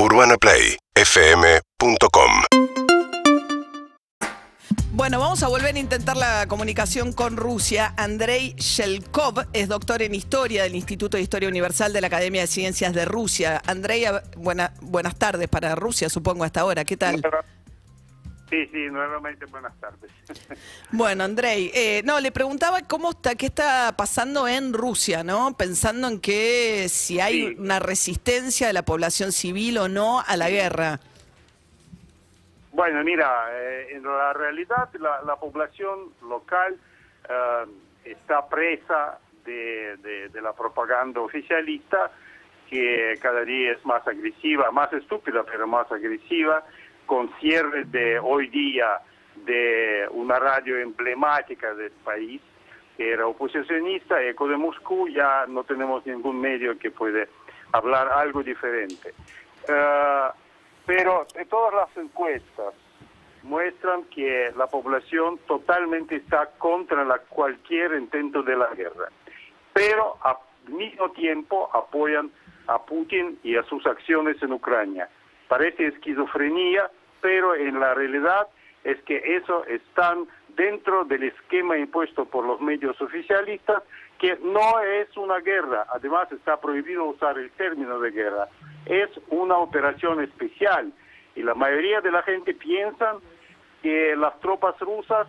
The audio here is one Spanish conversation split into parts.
UrbanaPlayFM.com Bueno, vamos a volver a intentar la comunicación con Rusia. Andrei Shelkov es doctor en Historia del Instituto de Historia Universal de la Academia de Ciencias de Rusia. Andrei, buena- buenas tardes para Rusia, supongo, hasta ahora. ¿Qué tal? Sí, sí, nuevamente buenas tardes. Bueno, Andrei, eh, no, le preguntaba cómo está, qué está pasando en Rusia, ¿no? Pensando en que si hay Sí. una resistencia de la población civil o no a la guerra. Bueno, mira, eh, en la realidad la, la población local eh, está presa de, de- de la propaganda oficialista que cada día es más agresiva, más estúpida, pero más agresiva, con cierres de hoy día de una radio emblemática del país, que era oposicionista, Eco de Moscú, ya no tenemos ningún medio que puede hablar algo diferente. Eh, pero todas las encuestas muestran que la población totalmente está contra la, cualquier intento de la guerra, pero al mismo tiempo apoyan a Putin y a sus acciones en Ucrania. Parece esquizofrenia, pero en la realidad es que eso están dentro del esquema impuesto por los medios oficialistas, que no es una guerra, además está prohibido usar el término de guerra, es una operación especial. Y la mayoría de la gente piensa que las tropas rusas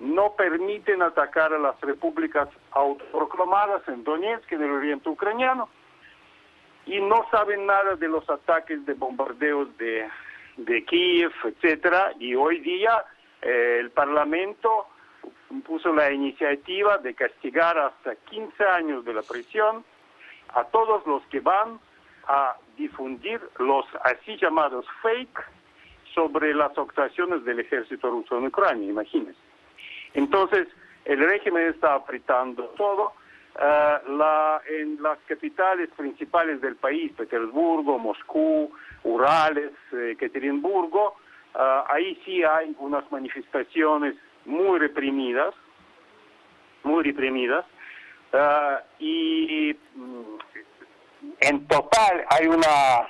no permiten atacar a las repúblicas autoproclamadas en Donetsk, en el oriente ucraniano, y no saben nada de los ataques de bombardeos de, de Kiev, etcétera, y hoy día eh, el Parlamento puso la iniciativa de castigar hasta 15 años de la prisión a todos los que van a difundir los así llamados fake sobre las actuaciones del ejército ruso en Ucrania, imagínense. Entonces, el régimen está apretando todo. Eh, la- en las capitales principales del país, Petersburgo, Moscú, Urales, eh, Ekaterimburgo, eh, ahí sí hay unas manifestaciones muy reprimidas, muy reprimidas, eh, y mm, en total hay una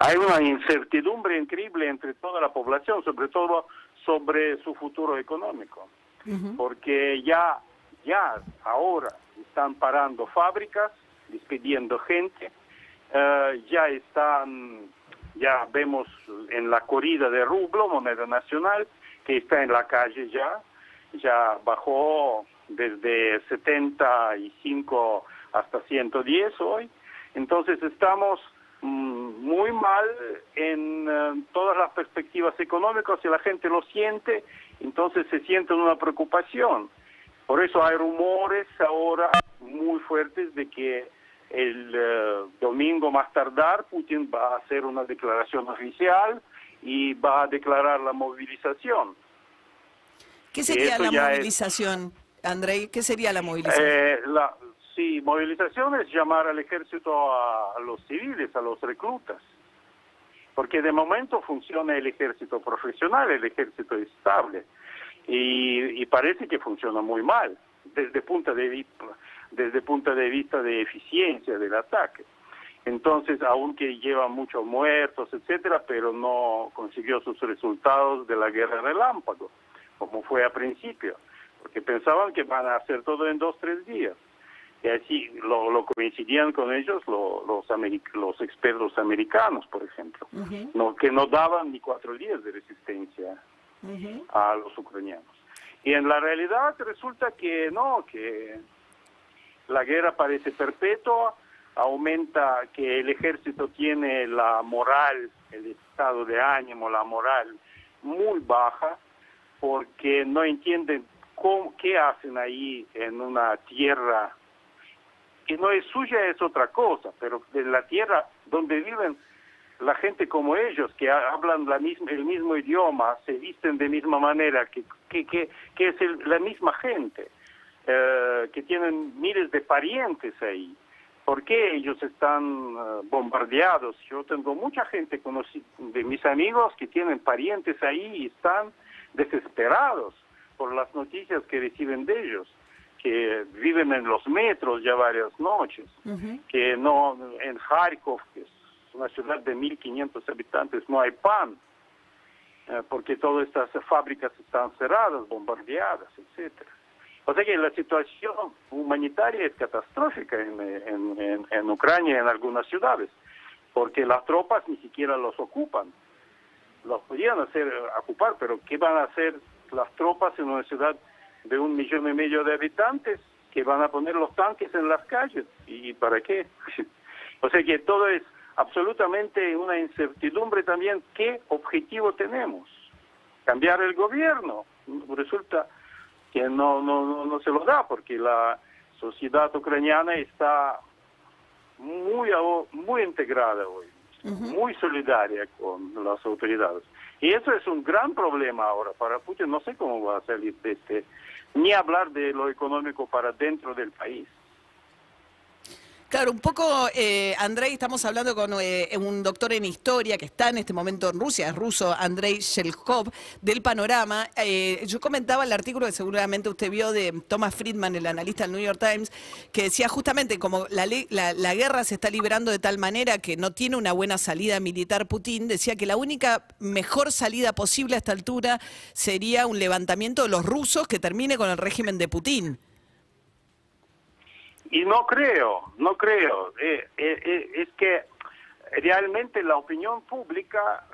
hay una incertidumbre increíble entre toda la población, sobre todo sobre su futuro económico, porque ya ya ahora están parando fábricas, despidiendo gente, eh, ya están ya vemos en la corrida de rublo, moneda nacional, que está en la calle ya, ya bajó desde 75 hasta 110 hoy. Entonces estamos mm, muy mal en eh, todas las perspectivas económicas y la gente lo siente, entonces se siente una preocupación. Por eso hay rumores ahora muy fuertes de que el eh, domingo más tardar Putin va a hacer una declaración oficial y va a declarar la movilización. ¿Qué sería la es- movilización, Andrei? ¿Qué sería la movilización? Eh, la, sí, movilización es llamar al ejército a, a los civiles, a los reclutas. Porque de momento funciona el ejército profesional, el ejército estable. Y, y parece que funciona muy mal desde punto de vista desde punto de vista de eficiencia del ataque. Entonces, aunque lleva muchos muertos, etcétera, pero no consiguió sus resultados de la guerra relámpago, como fue a principio, porque pensaban que van a hacer todo en dos, tres días. Y así lo, lo coincidían con ellos lo- los, americ- los expertos americanos, por ejemplo, no, que no daban ni cuatro días de resistencia a los ucranianos. Y en la realidad resulta que no, que la guerra parece perpetua, aumenta que el ejército tiene la moral, el estado de ánimo, la moral muy baja, porque no entienden cómo, qué hacen ahí en una tierra que no es suya, es otra cosa, pero de la tierra donde viven la gente como ellos, que ha- hablan la misma, el mismo idioma, se visten de misma manera, que, que, que, que es el- la misma gente, eh, que tienen miles de parientes ahí. ¿Por qué ellos están eh, bombardeados? Yo tengo mucha gente de mis amigos que tienen parientes ahí y están desesperados por las noticias que reciben de ellos, que viven en los metros ya varias noches, que no en Kharkov, que es una ciudad de 1.500 habitantes, no hay pan, eh, porque todas estas fábricas están cerradas, bombardeadas, etcétera. O sea que la situación humanitaria es catastrófica en, en, en, Ucrania y en algunas ciudades, porque las tropas ni siquiera los ocupan. Los podían hacer ocupar, pero ¿qué van a hacer las tropas en una ciudad de un millón y medio de habitantes que van a poner los tanques en las calles? ¿Y para qué? o sea que todo es absolutamente una incertidumbre también qué objetivo tenemos. Cambiar el gobierno. Resulta que no, no, no, se lo da porque la sociedad ucraniana está muy, muy integrada hoy, muy solidaria con las autoridades. Y eso es un gran problema ahora para Putin. No sé cómo va a salir de este, ni hablar de lo económico para dentro del país. Claro, un poco, eh, Andrei, estamos hablando con eh, un doctor en historia que está en este momento en Rusia, es ruso, Andrei Shelkov, del Panorama. Eh, yo comentaba el artículo que seguramente usted vio de Thomas Friedman, el analista del New York Times, que decía justamente como la, la, guerra se está liberando de tal manera que no tiene una buena salida militar Putin, decía que la única mejor salida posible a esta altura sería un levantamiento de los rusos que termine con el régimen de Putin. Y no creo, no creo. Eh, eh, eh, es que realmente la opinión pública,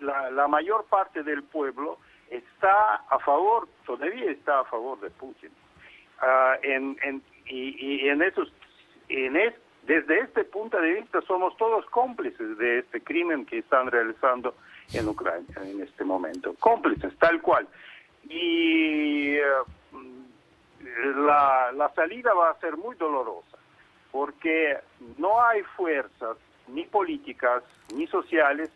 la, mayor parte del pueblo está a favor, todavía está a favor de Putin. Ah, en, y, en esos, en desde este punto de vista somos todos cómplices de este crimen que están realizando en Ucrania en este momento. Cómplices, tal cual. Y la, la salida va a ser muy dolorosa, porque no hay fuerzas ni políticas ni sociales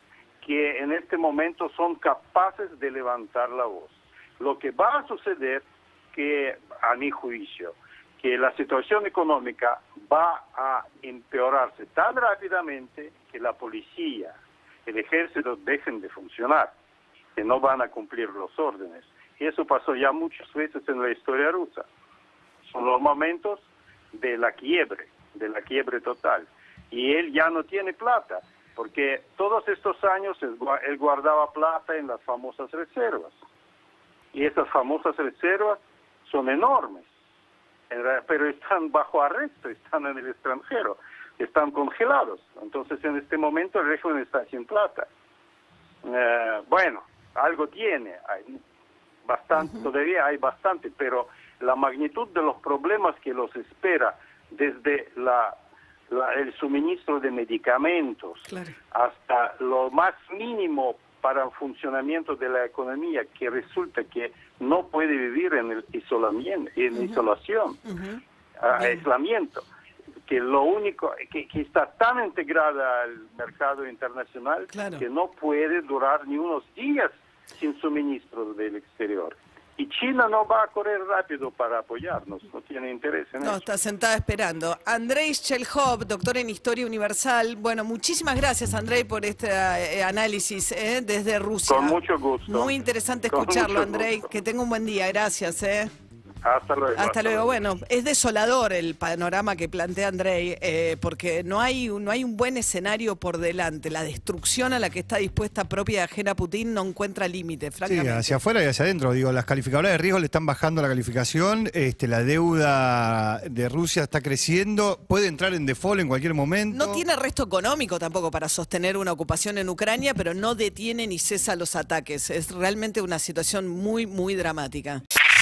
que en este momento son capaces de levantar la voz. Lo que va a suceder que, a mi juicio, que la situación económica va a empeorarse tan rápidamente que la policía, el ejército dejen de funcionar, que no van a cumplir los órdenes. Y eso pasó ya muchas veces en la historia rusa son los momentos de la quiebre, de la quiebre total. Y él ya no tiene plata, porque todos estos años él guardaba plata en las famosas reservas. Y esas famosas reservas son enormes, pero están bajo arresto, están en el extranjero, están congelados. Entonces en este momento el régimen está sin plata. Eh, bueno, algo tiene, hay bastante, todavía hay bastante, pero la magnitud de los problemas que los espera desde la, el suministro de medicamentos hasta lo más mínimo para el funcionamiento de la economía, que resulta que no puede vivir en el isolamiento, en isolación, aislamiento, que lo único que, está tan integrada al mercado internacional que no puede durar ni unos días sin suministro del exterior. Y China no va a correr rápido para apoyarnos, no tiene interés en eso. No, está sentada esperando. Andrei Chelhov, doctor en Historia Universal. Bueno, muchísimas gracias, Andrei, por este eh, análisis eh, desde Rusia. Con mucho gusto. Muy interesante escucharlo, Andrei. Que tenga un buen día. Gracias. Eh. Hasta luego. Hasta, luego. Bueno, es desolador el panorama que plantea Andrei, eh, porque no hay, no hay un buen escenario por delante. La destrucción a la que está dispuesta propia y ajena Putin no encuentra límite, francamente. Sí, hacia afuera y hacia adentro. Digo, las calificadoras de riesgo le están bajando la calificación, este, la deuda de Rusia está creciendo, puede entrar en default en cualquier momento. No tiene resto económico tampoco para sostener una ocupación en Ucrania, pero no detiene ni cesa los ataques. Es realmente una situación muy, muy dramática.